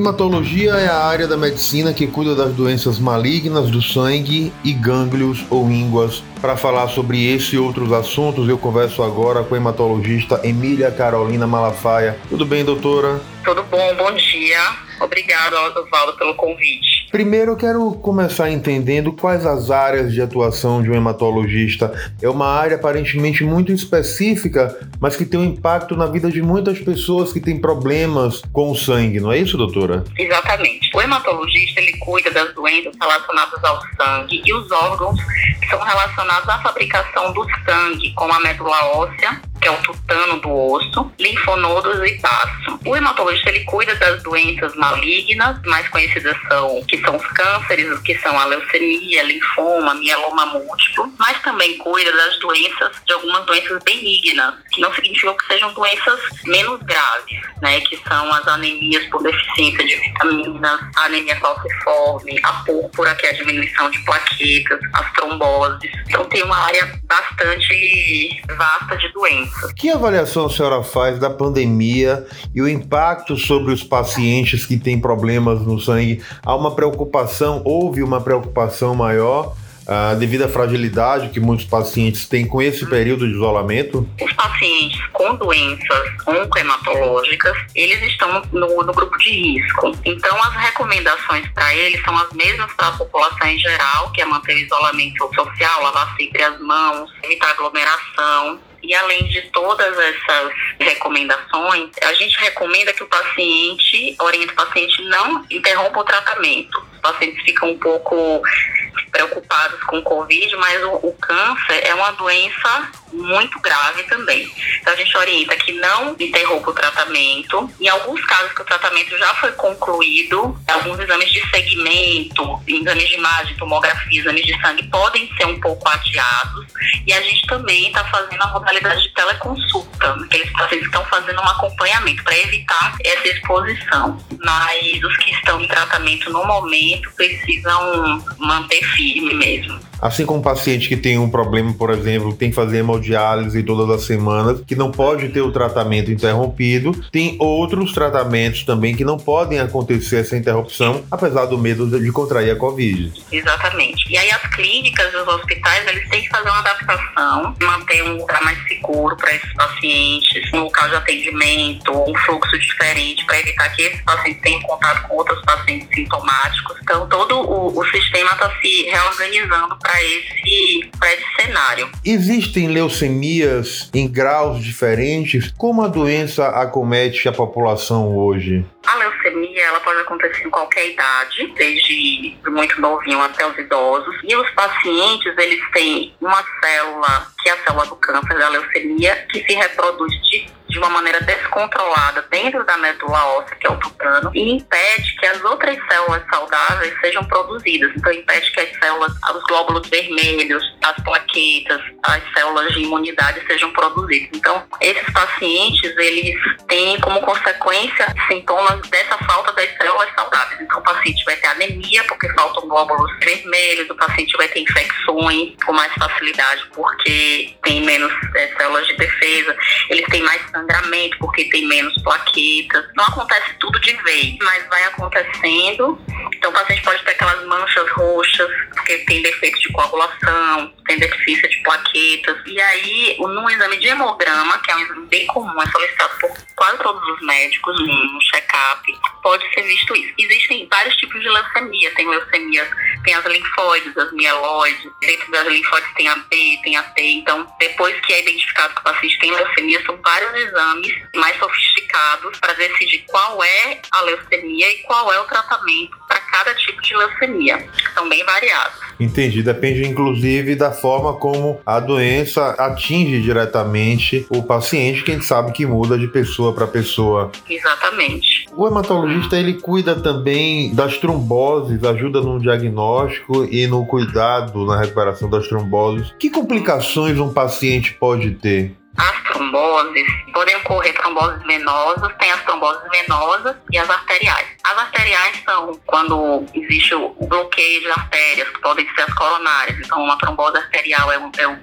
Hematologia é a área da medicina que cuida das doenças malignas do sangue e gânglios ou ínguas. Para falar sobre esse e outros assuntos, eu converso agora com a hematologista Emília Carolina Malafaia. Tudo bem, doutora? Tudo bom, bom dia. Obrigado, Osvaldo, pelo convite. Primeiro eu quero começar entendendo quais as áreas de atuação de um hematologista. É uma área aparentemente muito específica, mas que tem um impacto na vida de muitas pessoas que têm problemas com o sangue, não é isso, doutora? Exatamente. O hematologista ele cuida das doenças relacionadas ao sangue e os órgãos que são relacionados à fabricação do sangue, como a medula óssea, que é o tutano do osso, linfonodos e baço. O hematologista ele cuida das doenças malignas, mais conhecidas são que são os cânceres, que são a leucemia, linfoma, mieloma múltiplo, mas também cuida das doenças, de algumas doenças benignas, que não significam que sejam doenças menos graves, né, que são as anemias por deficiência de vitaminas, a anemia falciforme, a púrpura, que é a diminuição de plaquetas, as tromboses. Então tem uma área bastante vasta de doenças. Que avaliação a senhora faz da pandemia e o impacto sobre os pacientes que têm problemas no sangue? Há uma preocupação, houve uma preocupação maior Uh, devido à fragilidade que muitos pacientes têm com esse período de isolamento? Os pacientes com doenças oncohematológicas, eles estão no, no grupo de risco. Então, as recomendações para eles são as mesmas para a população em geral, que é manter o isolamento social, lavar sempre as mãos, evitar aglomeração, e além de todas essas recomendações, a gente recomenda que o paciente, orienta o paciente não interrompa o tratamento. Os pacientes ficam um pouco preocupados com o Covid, mas o, o, câncer é uma doença muito grave também. Então a gente orienta que não interrompa o tratamento. Em alguns casos que o tratamento já foi concluído, alguns exames de segmento, exames de imagem, tomografia, exames de sangue podem ser um pouco adiados. E a gente também está fazendo a modalidade de teleconsulta, aqueles pacientes estão fazendo um acompanhamento para evitar essa exposição. Mas os que estão em tratamento no momento precisam manter firme mesmo. Assim como um paciente que tem um problema, por exemplo, tem que fazer hemodiálise todas as semanas, que não pode ter o tratamento interrompido, tem outros tratamentos também que não podem acontecer essa interrupção, apesar do medo de contrair a Covid. Exatamente. E aí as clínicas os hospitais, eles têm que fazer uma adaptação, manter um lugar mais seguro para esses pacientes, um local de atendimento, um fluxo diferente para evitar que esses pacientes tenham contato com outros pacientes sintomáticos. Então todo o, o sistema está se reorganizando para esse, esse cenário. Existem leucemias em graus diferentes? Como a doença acomete a população hoje? A leucemia ela pode acontecer em qualquer idade, desde muito novinho até os idosos. E os pacientes eles têm uma célula que é a célula do câncer da leucemia que se reproduz de de uma maneira descontrolada dentro da medula óssea, que é o tutano, e impede que as outras células saudáveis sejam produzidas. Então, impede que as células, os glóbulos vermelhos, as plaquetas, as células de imunidade sejam produzidas. Então, esses pacientes, eles têm como consequência sintomas dessa falta das células saudáveis. Então, o paciente vai ter anemia, porque faltam glóbulos vermelhos, o paciente vai ter infecções com mais facilidade, porque tem menos é, células de defesa, eles têm mais sangramento, porque tem menos plaquetas. Não acontece tudo de vez, mas vai acontecendo. Então o paciente pode manchas roxas, porque tem defeito de coagulação, tem deficiência de plaquetas. E aí, num exame de hemograma, que é um exame bem comum, é solicitado por quase todos os médicos, num check-up, pode ser visto isso. Existem vários tipos de leucemia. Tem leucemia, tem as linfóides, as mieloides. Dentro das linfóides tem a B, tem a T. Então, depois que é identificado que o paciente tem leucemia, são vários exames mais sofisticados para decidir qual é a leucemia e qual é o tratamento para cada tipo de leucemia. São bem variados. Entendi. Depende, inclusive, da forma como a doença atinge diretamente o paciente, que a gente sabe que muda de pessoa para pessoa. Exatamente. O hematologista ele cuida também das tromboses, ajuda no diagnóstico e no cuidado na recuperação das tromboses. Que complicações um paciente pode ter? Tromboses podem ocorrer tromboses venosas, tem as tromboses venosas e as arteriais. As arteriais são quando existe o bloqueio de artérias, que podem ser as coronárias. Então, uma trombose arterial é um, é um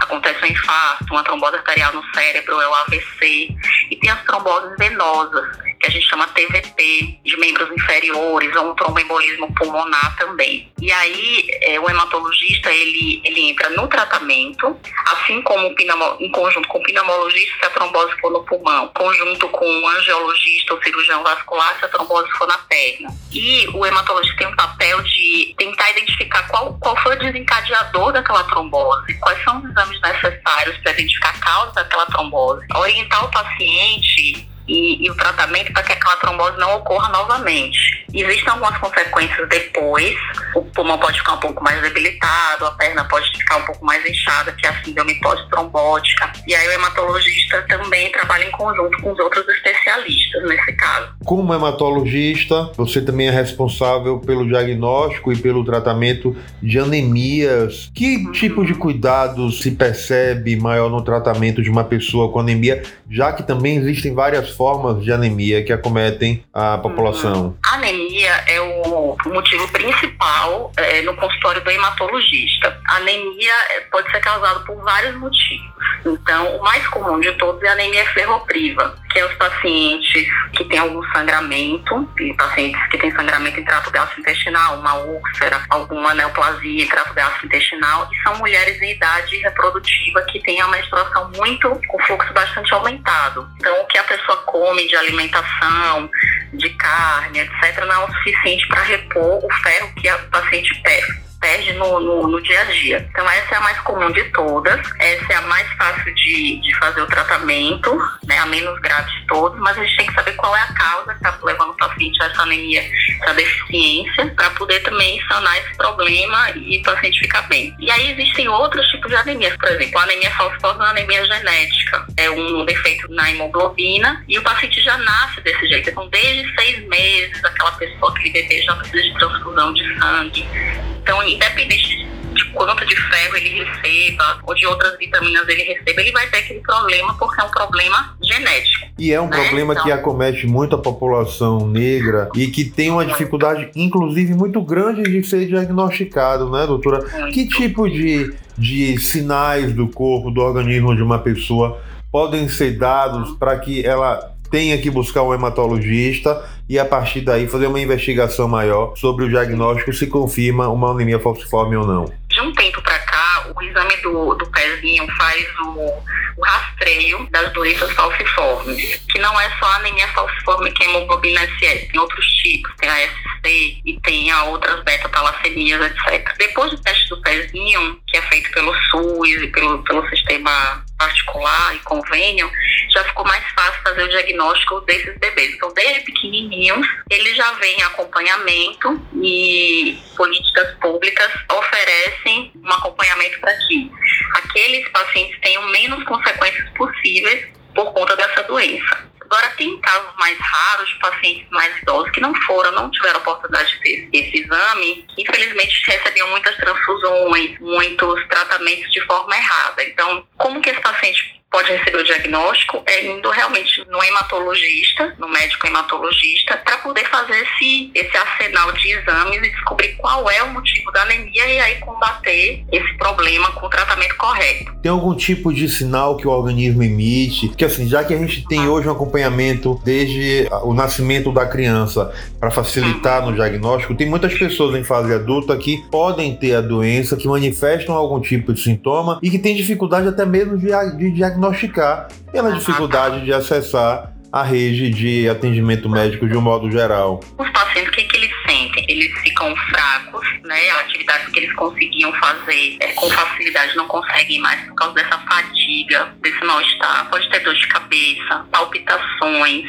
acontece um infarto, uma trombose arterial no cérebro, é o AVC, e tem as tromboses venosas, que a gente chama TVP, de membros inferiores, ou um tromboembolismo pulmonar também. E aí, é, o hematologista, ele, ele entra no tratamento, assim como em conjunto com o pneumologista, se a trombose for no pulmão, conjunto com o angiologista ou cirurgião vascular, se a trombose for na perna. E o hematologista tem um papel de tentar identificar qual, qual foi o desencadeador daquela trombose, quais são os exames necessários para identificar a causa daquela trombose, orientar o paciente e, e o tratamento para que aquela trombose não ocorra novamente. Existem algumas consequências depois, o pulmão pode ficar um pouco mais debilitado, a perna pode ficar um pouco mais inchada, que é a síndrome pós-trombótica. E aí o hematologista também trabalha em conjunto com os outros especialistas nesse caso. Como hematologista, você também é responsável pelo diagnóstico e pelo tratamento de anemias. Que uhum. tipo de cuidado se percebe maior no tratamento de uma pessoa com anemia, já que também existem várias formas de anemia que acometem a população? Uhum. A anemia é o motivo principal é, no consultório do hematologista. A anemia é, pode ser causada por vários motivos. Então, o mais comum de todos é a anemia ferropriva, que é os pacientes que têm algum sangramento, e pacientes que têm sangramento em trato gastrointestinal, uma úlcera, alguma neoplasia em trato gastrointestinal, e são mulheres em idade reprodutiva que têm a menstruação muito, com fluxo bastante aumentado. Então, o que a pessoa come de alimentação, de carne, etc., não é o suficiente para repor o ferro que a paciente perde perde no, no, no, dia a dia. Então, essa é a mais comum de todas, essa é a mais fácil de, de fazer o tratamento, né, a menos grave de todas, mas a gente tem que saber qual é a causa que está levando o paciente a essa anemia, essa deficiência, para poder também sanar esse problema e o paciente ficar bem. E aí existem outros tipos de anemias, por exemplo, a anemia falciforme é uma anemia genética, é um defeito na hemoglobina e o paciente já nasce desse jeito. Então, desde seis meses, aquela pessoa, aquele bebê já precisa de transfusão de sangue. Então, independente de quanto de ferro ele receba ou de outras vitaminas ele receba, ele vai ter aquele problema porque é um problema genético. E é um né? problema então, que acomete muito a população negra e que tem uma dificuldade, inclusive, muito grande de ser diagnosticado, né, doutora? Muito. Que tipo de, de sinais do corpo, do organismo de uma pessoa podem ser dados para que ela tenha que buscar um hematologista e a partir daí fazer uma investigação maior sobre o diagnóstico se confirma uma anemia falciforme ou não. De um tempo para cá, o exame do, do pezinho faz o, o rastreio das doenças falciformes, que não é só a anemia falciforme que é hemoglobina SS, tem outros tipos, tem a SC e tem a outras beta-talassemias, etc. Depois do teste do pezinho, que é feito pelo SUS e pelo, pelo sistema particular e convênio, já ficou mais fácil fazer o diagnóstico desses bebês. Então, desde pequenininhos, eles já vêm acompanhamento e políticas públicas oferecem um acompanhamento para que aqueles pacientes tenham menos consequências possíveis por conta dessa doença. Agora, tem casos mais raros de pacientes mais idosos que não foram, não tiveram oportunidade de ter esse exame, que infelizmente recebiam muitas transfusões, muitos tratamentos de forma errada. Então, como que esse paciente pode receber o diagnóstico é indo realmente no hematologista, no médico hematologista, para poder fazer esse, esse arsenal de exames e descobrir qual é o motivo da anemia e aí combater esse problema com o tratamento correto. Tem algum tipo de sinal que o organismo emite? Que assim, já que a gente tem hoje um acompanhamento desde o nascimento da criança para facilitar uhum. no diagnóstico, tem muitas pessoas em fase adulta que podem ter a doença, que manifestam algum tipo de sintoma e que têm dificuldade até mesmo de, de diagnosticar pela dificuldade de acessar a rede de atendimento médico de um modo geral. Os pacientes, que eles ficam fracos, né? Atividades que eles conseguiam fazer é, com facilidade não conseguem mais por causa dessa fadiga, desse mal-estar. Pode ter dor de cabeça, palpitações.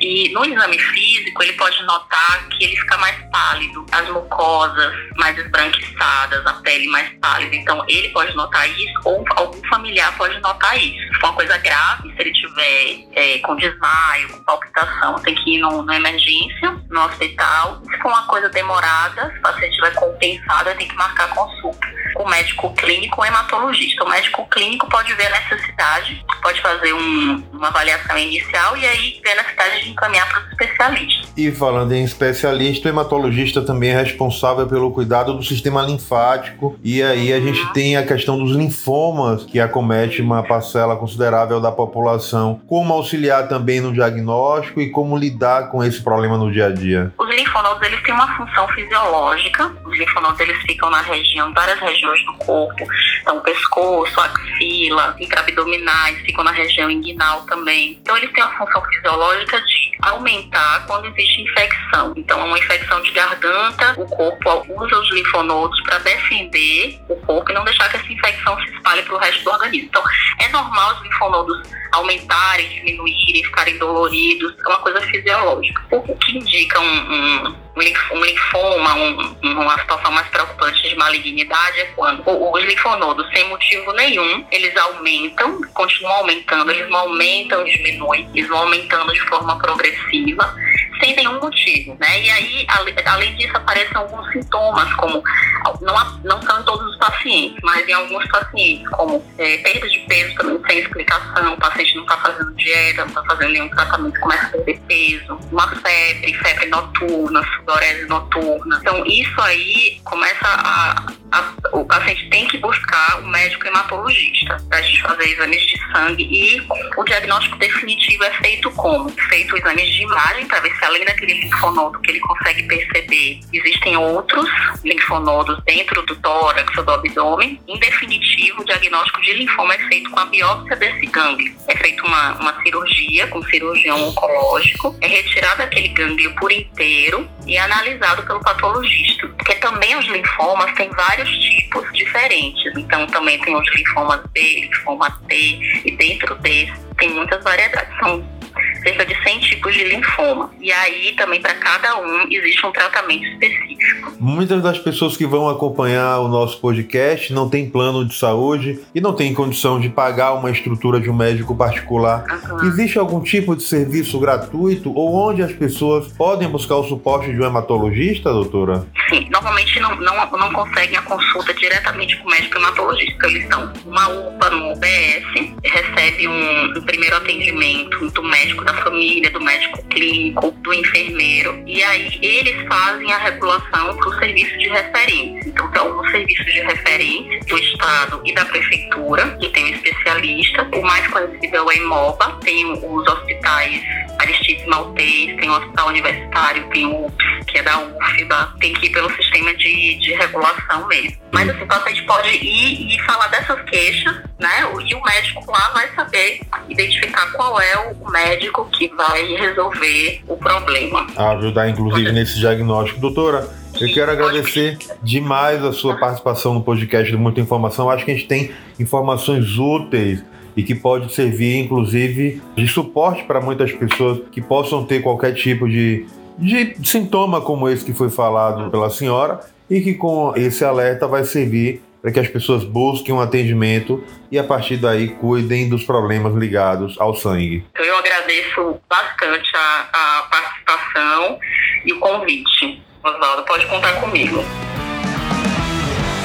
E no exame físico, ele pode notar que ele fica mais pálido, as mucosas mais esbranquiçadas, a pele mais pálida. Então, ele pode notar isso ou algum familiar pode notar isso. Uma coisa grave, se ele tiver é, com desmaio, com palpitação, tem que ir na emergência, no hospital. Se for uma coisa demorada, se o paciente estiver compensado, tem que marcar consulta o médico clínico ou hematologista. O médico clínico pode ver a necessidade, pode fazer um, uma avaliação inicial e aí ver a necessidade de encaminhar para especialistas especialista. E falando em especialista, o hematologista também é responsável pelo cuidado do sistema linfático. E aí a gente uhum. tem a questão dos linfomas, que acomete uma parcela considerável da população. Como auxiliar também no diagnóstico e como lidar com esse problema no dia a dia? Os linfonodos eles têm uma função fisiológica. Os linfonodos eles ficam na região, várias regiões do corpo. Então, pescoço, axila, intraabdominais, ficam na região inguinal também. Então, eles têm uma função fisiológica de aumentar quando existe infecção. Então, uma infecção de garganta, o corpo usa os linfonodos para defender o corpo e não deixar que essa infecção se espalhe para o resto do organismo. Então, é normal os linfonodos aumentarem, diminuírem, ficarem doloridos, é uma coisa fisiológica. O que indica um, um, um linfoma, um, uma situação mais preocupante de malignidade é quando os linfonodos, sem motivo nenhum, eles aumentam, continuam aumentando, eles não aumentam, diminuem, eles vão aumentando de forma progressiva sem nenhum motivo, né? E aí, além disso, aparecem alguns sintomas, como não, não são em todos os pacientes, mas em alguns pacientes, como é, perda de peso também sem explicação, o paciente não está fazendo dieta, não está fazendo nenhum tratamento, começa a perder peso, uma febre, febre noturna, sudorese noturna. Então, isso aí começa a, a o paciente tem que buscar o médico hematologista para a gente fazer exames de sangue e o diagnóstico definitivo é feito como? Feito exames de imagem para ver se além daquele linfonodo que ele consegue perceber, existem outros linfonodos dentro do tórax ou do abdômen. Em definitivo, o diagnóstico de linfoma é feito com a biópsia desse gânglio. É feita uma, uma cirurgia com cirurgião oncológico, é retirado aquele gânglio por inteiro e analisado pelo patologista. Porque também os linfomas têm vários tipos diferentes. Então, também tem os linfomas B, linfoma T, e dentro desse tem muitas variedades. São cerca de 100 tipos de linfoma. E aí também para cada um existe um tratamento específico. Muitas das pessoas que vão acompanhar o nosso podcast não têm plano de saúde e não têm condição de pagar uma estrutura de um médico particular. Uhum. Existe algum tipo de serviço gratuito ou onde as pessoas podem buscar o suporte de um hematologista, doutora? Sim, normalmente não, não, não conseguem a consulta diretamente com o médico hematologista. Eles estão numa UPA, no UBS, recebe um, um primeiro atendimento do médico da família, do médico clínico, do enfermeiro, e aí eles fazem a regulação para o serviço de referência. Então, tem alguns serviços de referência do Estado e da Prefeitura, que tem um especialista. O mais conhecido é o EMOBA, tem os hospitais Aristides Maltês, tem o Hospital Universitário, tem o UPS, que é da UFBA, tem que ir pelo sistema de, de regulação mesmo. Mas assim, o paciente pode ir e falar dessas queixas, né? E o médico lá vai saber identificar qual é o médico que vai resolver o problema. Ajudar, inclusive, nesse diagnóstico. Doutora, eu quero agradecer demais a sua participação no podcast do Muita Informação. Acho que a gente tem informações úteis e que pode servir, inclusive, de suporte para muitas pessoas que possam ter qualquer tipo de, de sintoma como esse que foi falado pela senhora e que com esse alerta vai servir para que as pessoas busquem um atendimento e a partir daí cuidem dos problemas ligados ao sangue. Eu agradeço bastante a, a participação e o convite. Oswaldo, pode contar comigo.